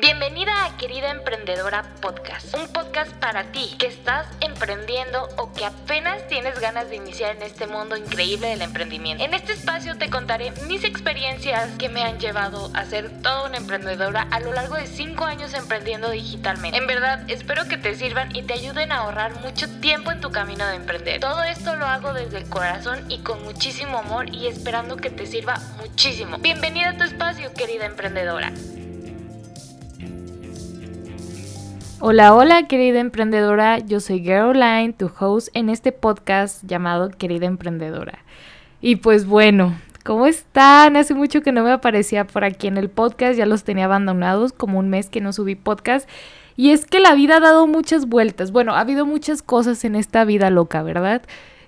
Bienvenida a Querida Emprendedora Podcast, un podcast para ti que estás emprendiendo o que apenas tienes ganas de iniciar en este mundo increíble del emprendimiento. En este espacio te contaré mis experiencias que me han llevado a ser toda una emprendedora a lo largo de 5 años emprendiendo digitalmente. En verdad, espero que te sirvan y te ayuden a ahorrar mucho tiempo en tu camino de emprender. Todo esto lo hago desde el corazón y con muchísimo amor y esperando que te sirva muchísimo. Bienvenida a tu espacio, querida emprendedora. Hola, hola querida emprendedora, yo soy Caroline, tu host en este podcast llamado Querida Emprendedora. Y pues bueno, ¿cómo están? Hace mucho que no me aparecía por aquí en el podcast, ya los tenía abandonados, como un mes que no subí podcast. Y es que la vida ha dado muchas vueltas. Bueno, ha habido muchas cosas en esta vida loca, ¿verdad?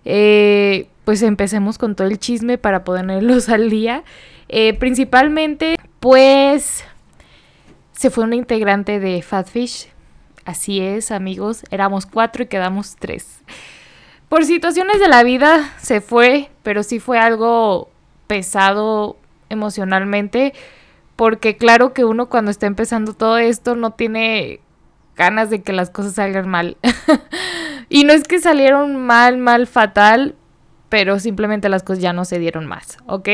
Eh, pues empecemos con todo el chisme para ponerlos al día. Eh, principalmente, pues se fue una integrante de Fatfish, Así es, amigos, éramos cuatro y quedamos tres. Por situaciones de la vida se fue, pero sí fue algo pesado emocionalmente, porque claro que uno cuando está empezando todo esto no tiene ganas de que las cosas salgan mal. y no es que salieron mal, mal, fatal, pero simplemente las cosas ya no se dieron más, ¿ok?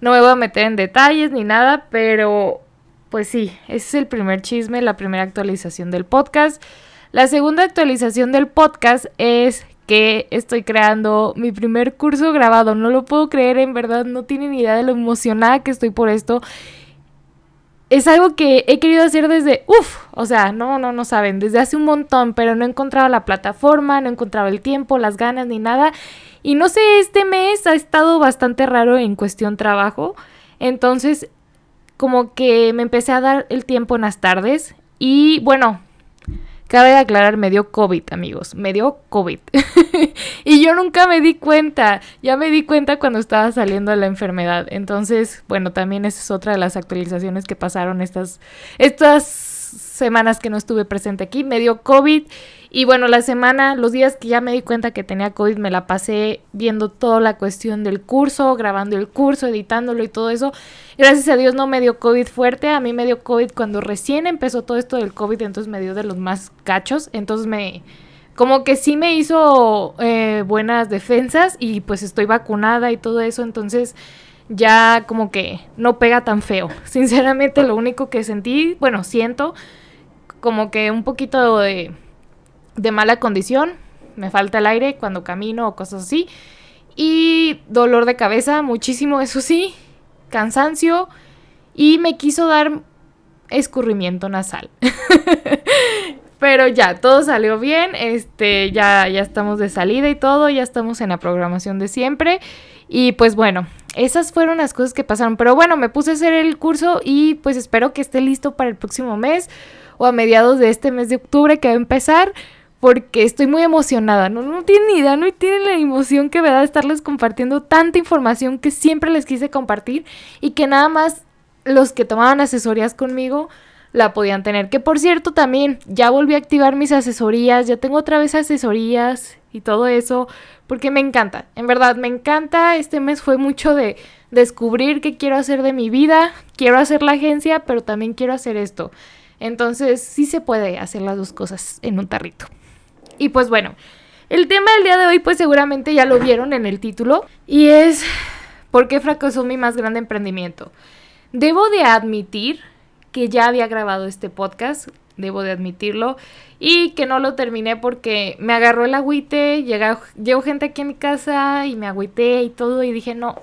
No me voy a meter en detalles ni nada, pero pues sí, ese es el primer chisme, la primera actualización del podcast. La segunda actualización del podcast es que estoy creando mi primer curso grabado. No lo puedo creer, en verdad, no tienen idea de lo emocionada que estoy por esto. Es algo que he querido hacer desde, uff, o sea, no, no, no saben, desde hace un montón, pero no he encontrado la plataforma, no he encontrado el tiempo, las ganas ni nada. Y no sé, este mes ha estado bastante raro en cuestión trabajo. Entonces como que me empecé a dar el tiempo en las tardes y bueno, cabe aclarar, me dio COVID, amigos, me dio COVID. y yo nunca me di cuenta, ya me di cuenta cuando estaba saliendo de la enfermedad. Entonces, bueno, también esa es otra de las actualizaciones que pasaron estas, estas semanas que no estuve presente aquí. Me dio COVID y bueno, la semana, los días que ya me di cuenta que tenía COVID, me la pasé viendo toda la cuestión del curso, grabando el curso, editándolo y todo eso. Gracias a Dios no me dio COVID fuerte, a mí me dio COVID cuando recién empezó todo esto del COVID, entonces me dio de los más cachos, entonces me... Como que sí me hizo eh, buenas defensas y pues estoy vacunada y todo eso, entonces ya como que no pega tan feo. Sinceramente lo único que sentí, bueno, siento como que un poquito de de mala condición, me falta el aire cuando camino o cosas así. Y dolor de cabeza, muchísimo, eso sí, cansancio y me quiso dar escurrimiento nasal. Pero ya, todo salió bien, este, ya, ya estamos de salida y todo, ya estamos en la programación de siempre. Y pues bueno, esas fueron las cosas que pasaron. Pero bueno, me puse a hacer el curso y pues espero que esté listo para el próximo mes o a mediados de este mes de octubre que va a empezar porque estoy muy emocionada. No, no tienen ni idea, no tienen la emoción que me da estarles compartiendo tanta información que siempre les quise compartir y que nada más los que tomaban asesorías conmigo la podían tener. Que por cierto también ya volví a activar mis asesorías, ya tengo otra vez asesorías y todo eso, porque me encanta, en verdad me encanta. Este mes fue mucho de descubrir qué quiero hacer de mi vida, quiero hacer la agencia, pero también quiero hacer esto. Entonces sí se puede hacer las dos cosas en un tarrito. Y pues bueno, el tema del día de hoy pues seguramente ya lo vieron en el título y es ¿por qué fracasó mi más grande emprendimiento? Debo de admitir que ya había grabado este podcast, debo de admitirlo, y que no lo terminé porque me agarró el agüite, llegó, llegó gente aquí a mi casa y me agüité y todo y dije no,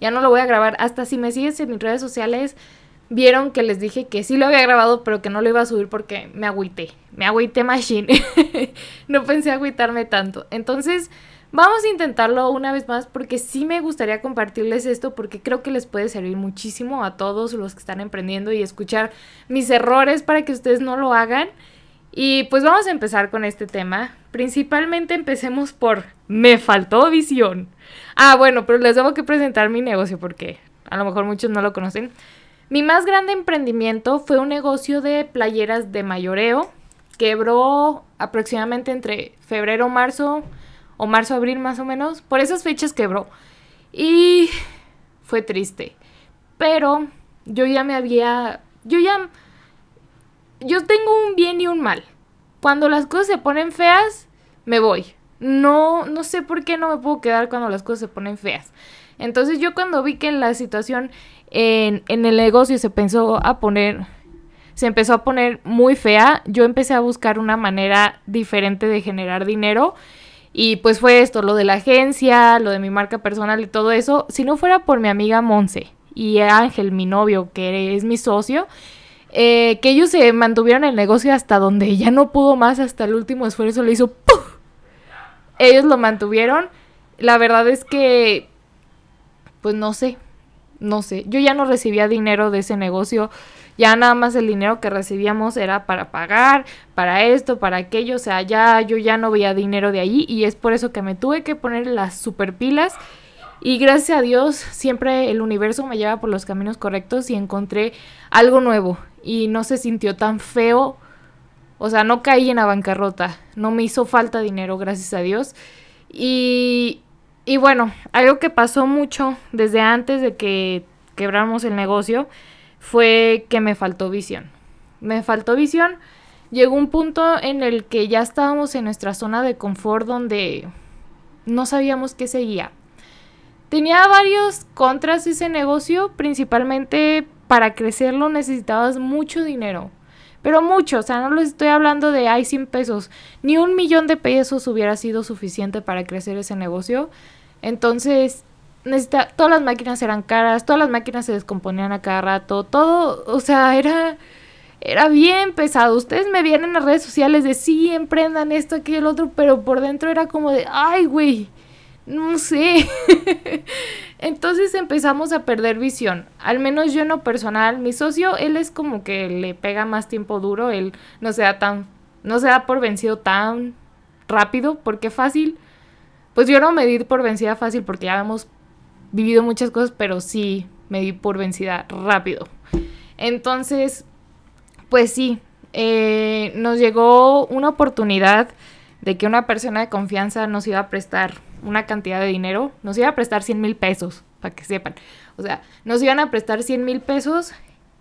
ya no lo voy a grabar. Hasta si me sigues en mis redes sociales, vieron que les dije que sí lo había grabado, pero que no lo iba a subir porque me agüité. Me agüité machine. no pensé agüitarme tanto. Entonces, vamos a intentarlo una vez más porque sí me gustaría compartirles esto porque creo que les puede servir muchísimo a todos los que están emprendiendo y escuchar mis errores para que ustedes no lo hagan. Y pues vamos a empezar con este tema. Principalmente empecemos por me faltó visión. Ah, bueno, pero les tengo que presentar mi negocio porque a lo mejor muchos no lo conocen. Mi más grande emprendimiento fue un negocio de playeras de mayoreo. Quebró aproximadamente entre febrero, marzo o marzo, abril más o menos. Por esas fechas quebró. Y fue triste. Pero yo ya me había... Yo ya yo tengo un bien y un mal. Cuando las cosas se ponen feas, me voy. No, no sé por qué no me puedo quedar cuando las cosas se ponen feas. Entonces yo cuando vi que la situación en, en el negocio se pensó a poner, se empezó a poner muy fea, yo empecé a buscar una manera diferente de generar dinero. Y pues fue esto, lo de la agencia, lo de mi marca personal y todo eso. Si no fuera por mi amiga Monse y Ángel, mi novio, que es mi socio, eh, que ellos se mantuvieron el negocio hasta donde ya no pudo más, hasta el último esfuerzo le hizo ¡puf! Ellos lo mantuvieron. La verdad es que, pues no sé, no sé. Yo ya no recibía dinero de ese negocio. Ya nada más el dinero que recibíamos era para pagar, para esto, para aquello. O sea, ya yo ya no veía dinero de allí y es por eso que me tuve que poner las super pilas. Y gracias a Dios siempre el universo me lleva por los caminos correctos y encontré algo nuevo y no se sintió tan feo. O sea, no caí en la bancarrota, no me hizo falta dinero, gracias a Dios. Y, y bueno, algo que pasó mucho desde antes de que quebramos el negocio fue que me faltó visión. Me faltó visión. Llegó un punto en el que ya estábamos en nuestra zona de confort donde no sabíamos qué seguía. Tenía varios contras ese negocio, principalmente para crecerlo necesitabas mucho dinero. Pero mucho, o sea, no les estoy hablando de hay 100 pesos, ni un millón de pesos hubiera sido suficiente para crecer ese negocio. Entonces, necesita, todas las máquinas eran caras, todas las máquinas se descomponían a cada rato, todo, o sea, era, era bien pesado. Ustedes me vieron en las redes sociales de sí, emprendan esto, aquí el otro, pero por dentro era como de, ay, güey, no sé. Entonces empezamos a perder visión. Al menos yo en lo personal, mi socio, él es como que le pega más tiempo duro, él no se da tan, no se da por vencido tan rápido, porque fácil. Pues yo no me di por vencida fácil porque ya hemos vivido muchas cosas, pero sí me di por vencida rápido. Entonces, pues sí, eh, nos llegó una oportunidad de que una persona de confianza nos iba a prestar una cantidad de dinero, nos iba a prestar 100 mil pesos, para que sepan. O sea, nos iban a prestar 100 mil pesos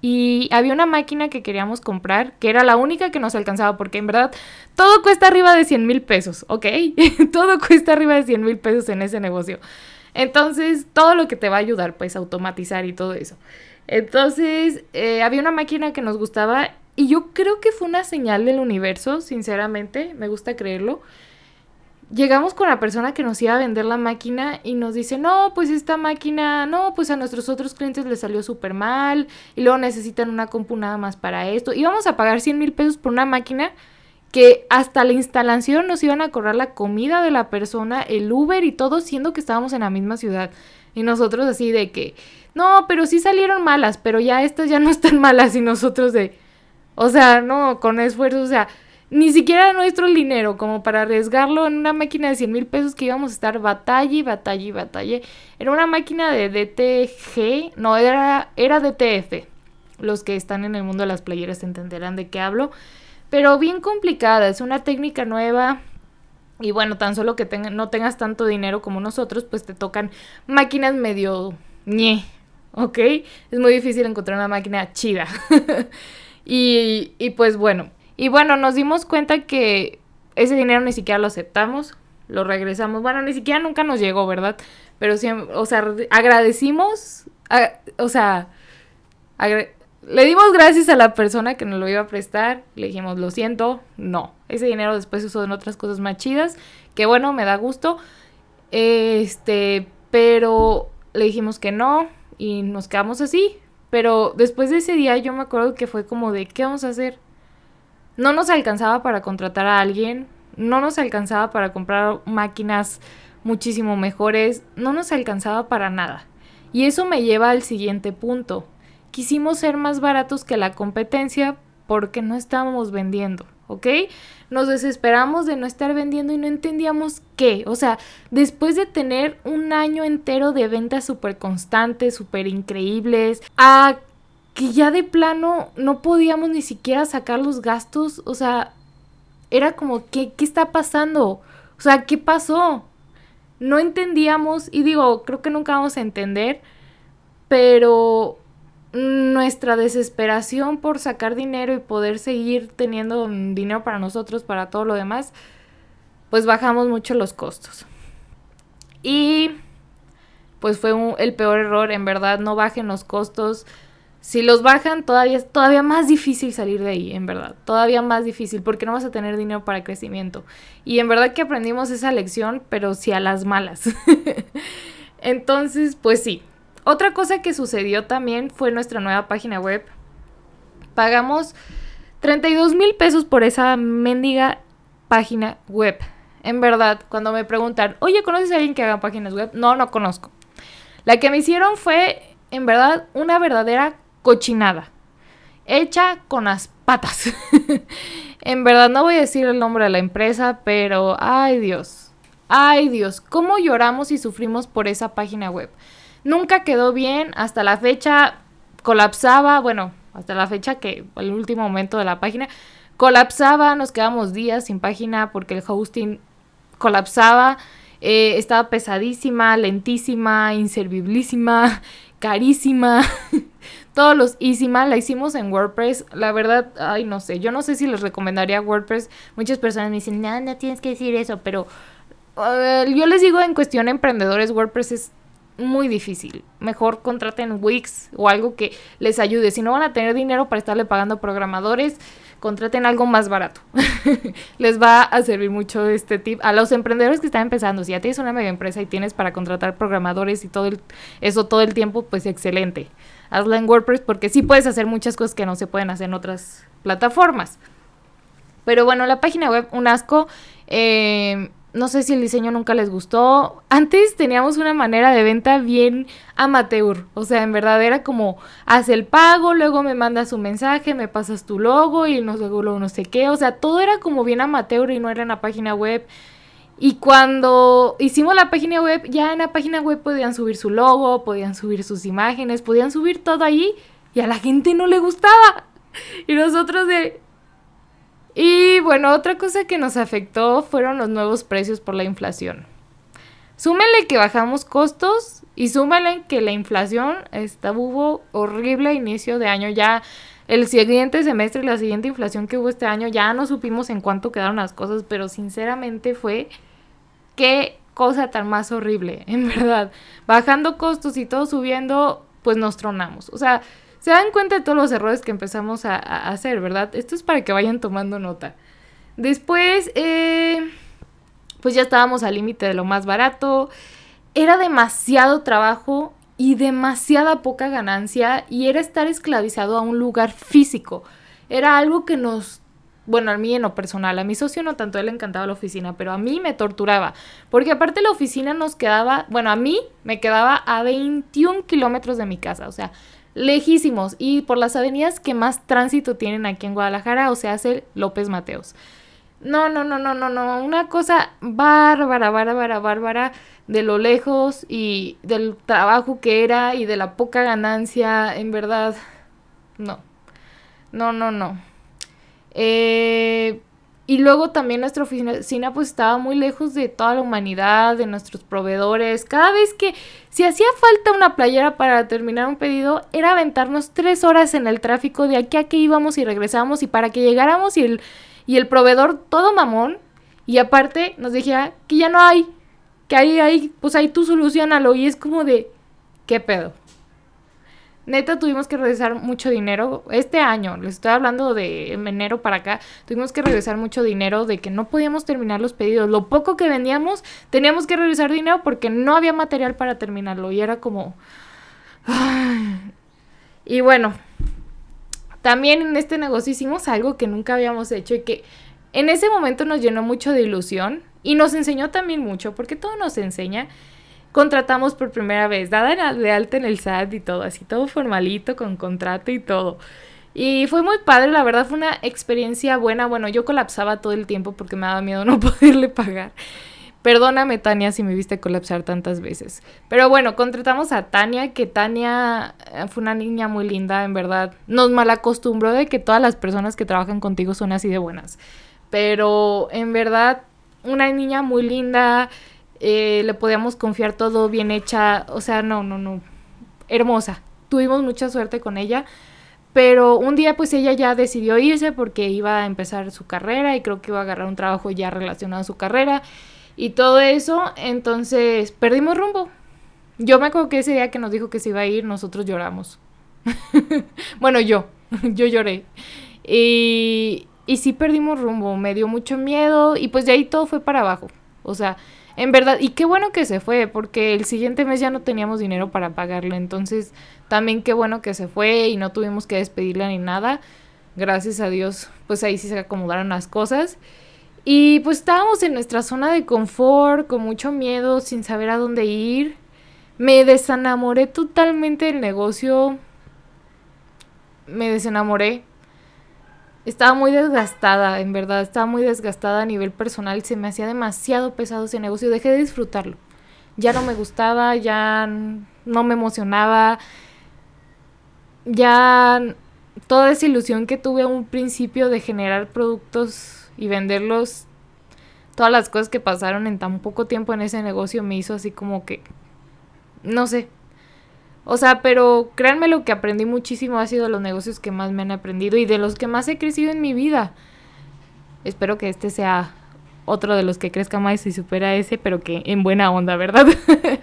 y había una máquina que queríamos comprar, que era la única que nos alcanzaba, porque en verdad todo cuesta arriba de 100 mil pesos, ¿ok? todo cuesta arriba de 100 mil pesos en ese negocio. Entonces, todo lo que te va a ayudar, pues, automatizar y todo eso. Entonces, eh, había una máquina que nos gustaba y yo creo que fue una señal del universo, sinceramente, me gusta creerlo llegamos con la persona que nos iba a vender la máquina y nos dice, no, pues esta máquina, no, pues a nuestros otros clientes les salió súper mal y luego necesitan una compu nada más para esto. Y vamos a pagar 100 mil pesos por una máquina que hasta la instalación nos iban a cobrar la comida de la persona, el Uber y todo, siendo que estábamos en la misma ciudad. Y nosotros así de que, no, pero sí salieron malas, pero ya estas ya no están malas y nosotros de, o sea, no, con esfuerzo, o sea, ni siquiera nuestro dinero como para arriesgarlo en una máquina de 100 mil pesos que íbamos a estar batalla y batalla. Era una máquina de DTG, no, era, era DTF. Los que están en el mundo de las playeras entenderán de qué hablo. Pero bien complicada, es una técnica nueva. Y bueno, tan solo que no tengas tanto dinero como nosotros, pues te tocan máquinas medio ñe, ¿ok? Es muy difícil encontrar una máquina chida. y, y pues bueno, y bueno, nos dimos cuenta que ese dinero ni siquiera lo aceptamos, lo regresamos. Bueno, ni siquiera nunca nos llegó, ¿verdad? Pero sí, o sea, agradecimos, o sea, le dimos gracias a la persona que nos lo iba a prestar, le dijimos, lo siento, no. Ese dinero después se usó en otras cosas más chidas, que bueno, me da gusto. Este, pero le dijimos que no y nos quedamos así. Pero después de ese día yo me acuerdo que fue como de, ¿qué vamos a hacer? no nos alcanzaba para contratar a alguien, no nos alcanzaba para comprar máquinas muchísimo mejores, no nos alcanzaba para nada. Y eso me lleva al siguiente punto. Quisimos ser más baratos que la competencia porque no estábamos vendiendo, ¿ok? Nos desesperamos de no estar vendiendo y no entendíamos qué. O sea, después de tener un año entero de ventas súper constantes, súper increíbles, a que ya de plano no podíamos ni siquiera sacar los gastos, o sea, era como, ¿qué, qué está pasando? O sea, ¿qué pasó? No entendíamos, y digo, creo que nunca vamos a entender, pero nuestra desesperación por sacar dinero y poder seguir teniendo dinero para nosotros, para todo lo demás, pues bajamos mucho los costos. Y pues fue el peor error, en verdad, no bajen los costos. Si los bajan, todavía es todavía más difícil salir de ahí, en verdad. Todavía más difícil, porque no vas a tener dinero para crecimiento. Y en verdad que aprendimos esa lección, pero sí a las malas. Entonces, pues sí, otra cosa que sucedió también fue nuestra nueva página web. Pagamos 32 mil pesos por esa mendiga página web. En verdad, cuando me preguntan, oye, ¿conoces a alguien que haga páginas web? No, no conozco. La que me hicieron fue, en verdad, una verdadera cochinada. Hecha con las patas. en verdad, no voy a decir el nombre de la empresa, pero, ay Dios. Ay Dios, ¿cómo lloramos y sufrimos por esa página web? Nunca quedó bien, hasta la fecha colapsaba, bueno, hasta la fecha que el último momento de la página colapsaba, nos quedamos días sin página porque el hosting colapsaba, eh, estaba pesadísima, lentísima, inserviblísima, carísima, todos los ísima, la hicimos en WordPress, la verdad, ay no sé, yo no sé si les recomendaría WordPress, muchas personas me dicen, no, no tienes que decir eso, pero yo les digo en cuestión emprendedores, WordPress es muy difícil. Mejor contraten Wix o algo que les ayude. Si no van a tener dinero para estarle pagando programadores, contraten algo más barato. les va a servir mucho este tip a los emprendedores que están empezando. Si ya tienes una mega empresa y tienes para contratar programadores y todo eso todo el tiempo, pues excelente. Hazla en WordPress porque sí puedes hacer muchas cosas que no se pueden hacer en otras plataformas. Pero bueno, la página web, un asco. Eh, no sé si el diseño nunca les gustó. Antes teníamos una manera de venta bien amateur. O sea, en verdad era como, haz el pago, luego me mandas un mensaje, me pasas tu logo y sé, no sé qué. O sea, todo era como bien amateur y no era en la página web. Y cuando hicimos la página web, ya en la página web podían subir su logo, podían subir sus imágenes, podían subir todo ahí y a la gente no le gustaba. Y nosotros de, y bueno, otra cosa que nos afectó fueron los nuevos precios por la inflación. Súmenle que bajamos costos y súmenle que la inflación está, hubo horrible inicio de año. Ya el siguiente semestre la siguiente inflación que hubo este año ya no supimos en cuánto quedaron las cosas, pero sinceramente fue qué cosa tan más horrible, en verdad. Bajando costos y todo subiendo, pues nos tronamos. O sea, se dan cuenta de todos los errores que empezamos a, hacer, ¿verdad? Esto es para que vayan tomando nota. Después, eh, pues ya estábamos al límite de lo más barato. Era demasiado trabajo y demasiada poca ganancia y era estar esclavizado a un lugar físico. Era algo que nos bueno, a mí en lo personal, a mi socio no tanto, él le encantaba la oficina, pero a mí me torturaba, porque aparte la oficina nos quedaba, bueno, a mí me quedaba a 21 kilómetros de mi casa, o sea, lejísimos y por las avenidas que más tránsito tienen aquí en Guadalajara, o sea, hace López Mateos. No, no, no, no, no, no, una cosa bárbara, bárbara, bárbara de lo lejos y del trabajo que era y de la poca ganancia, en verdad, no, no, no, no. Eh, y luego también nuestra oficina pues estaba muy lejos de toda la humanidad, de nuestros proveedores. Cada vez que si hacía falta una playera para terminar un pedido, era aventarnos tres horas en el tráfico de aquí a que íbamos y regresábamos y para que llegáramos y el, y el proveedor todo mamón y aparte nos decía que ya no hay, que ahí, ahí, pues ahí tú solucionalo y es como de, ¿qué pedo? Neta tuvimos que regresar mucho dinero. Este año, les estoy hablando de enero para acá, tuvimos que regresar mucho dinero de que no podíamos terminar los pedidos. Lo poco que vendíamos, teníamos que regresar dinero porque no había material para terminarlo. Y era como... Y bueno, también en este negocio hicimos algo que nunca habíamos hecho y que en ese momento nos llenó mucho de ilusión y nos enseñó también mucho, porque todo nos enseña contratamos por primera vez, dada de alta en el SAT y todo, así todo formalito, con contrato y todo. Y fue muy padre, la verdad fue una experiencia buena. Bueno, yo colapsaba todo el tiempo porque me daba miedo no poderle pagar. Perdóname, Tania, si me viste colapsar tantas veces. Pero bueno, contratamos a Tania, que Tania eh, fue una niña muy linda, en verdad. Nos malacostumbró de que todas las personas que trabajan contigo son así de buenas. Pero en verdad, una niña muy linda, eh, le podíamos confiar todo bien hecha, o sea, no, no, no, hermosa. tuvimos mucha suerte con ella. Pero un día pues ella ya decidió irse porque iba a empezar su carrera y creo que iba a agarrar un trabajo ya relacionado a su carrera y todo eso. Entonces perdimos rumbo. Yo me acuerdo que ese día que nos dijo que se iba a ir, nosotros lloramos. bueno, yo, yo lloré. Y, y sí perdimos rumbo, me dio mucho miedo y pues de ahí todo fue para abajo. O sea, en verdad, y qué bueno que se fue, porque el siguiente mes ya no teníamos dinero para pagarle. Entonces, también qué bueno que se fue y no tuvimos que despedirla ni nada. Gracias a Dios, pues ahí sí se acomodaron las cosas. Y pues estábamos en nuestra zona de confort, con mucho miedo, sin saber a dónde ir. Me desenamoré totalmente del negocio. Me desenamoré estaba muy desgastada, en verdad, estaba muy desgastada a nivel personal, se me hacía demasiado pesado ese negocio, dejé de disfrutarlo. Ya no me gustaba, ya no me emocionaba, ya toda esa ilusión que tuve a un principio de generar productos y venderlos, todas las cosas que pasaron en tan poco tiempo en ese negocio me hizo así como que, no sé, o sea, pero créanme lo que aprendí muchísimo ha sido los negocios que más me han aprendido y de los que más he crecido en mi vida. Espero que este sea otro de los que crezca más y supera ese, pero que en buena onda, ¿verdad?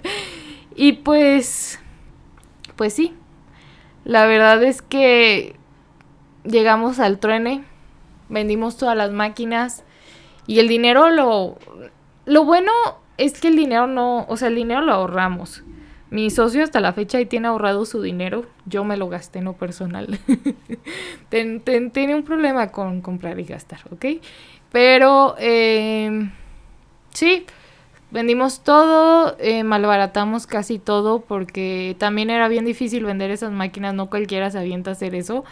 y pues, pues sí, la verdad es que llegamos al truene, vendimos todas las máquinas y el dinero lo... Lo bueno es que el dinero no, o sea, el dinero lo ahorramos. Mi socio hasta la fecha ahí tiene ahorrado su dinero. Yo me lo gasté no personal. tiene un problema con comprar y gastar, ¿ok? Pero eh, sí, vendimos todo, eh, malbaratamos casi todo porque también era bien difícil vender esas máquinas, no cualquiera se avienta a hacer eso.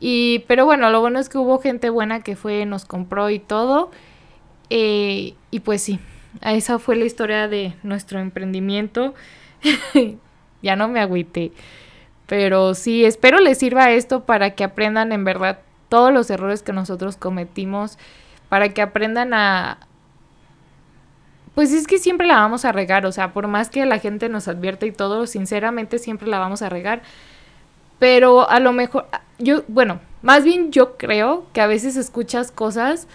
Y, pero bueno, lo bueno es que hubo gente buena que fue, nos compró y todo. Eh, y pues sí, esa fue la historia de nuestro emprendimiento. ya no me agüité. Pero sí, espero les sirva esto para que aprendan en verdad todos los errores que nosotros cometimos, para que aprendan a... Pues es que siempre la vamos a regar, o sea, por más que la gente nos advierta y todo, sinceramente siempre la vamos a regar. Pero a lo mejor, yo, bueno, más bien yo creo que a veces escuchas cosas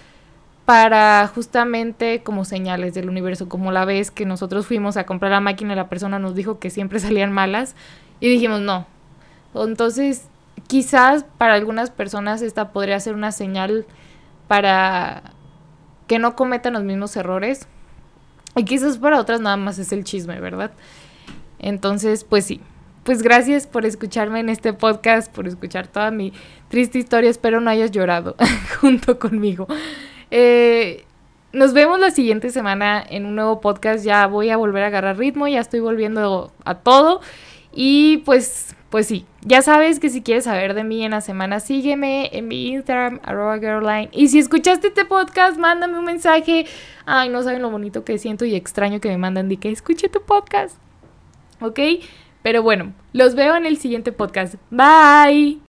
para justamente como señales del universo, como la vez que nosotros fuimos a comprar la máquina la persona nos dijo que siempre salían malas y dijimos no. Entonces, quizás para algunas personas esta podría ser una señal para que no cometan los mismos errores. Y quizás para otras nada más es el chisme, ¿verdad? Entonces, pues sí. Pues gracias por escucharme en este podcast, por escuchar toda mi triste historia. Espero no hayas llorado junto conmigo. Eh, nos vemos la siguiente semana en un nuevo podcast. Ya voy a volver a agarrar ritmo, ya estoy volviendo a todo. Y pues, pues sí, ya sabes que si quieres saber de mí en la semana, sígueme en mi Instagram, arroba girlline. Y si escuchaste este podcast, mándame un mensaje. Ay, no saben lo bonito que siento y extraño que me mandan de que escuche tu podcast. ¿Ok? Pero bueno, los veo en el siguiente podcast. Bye.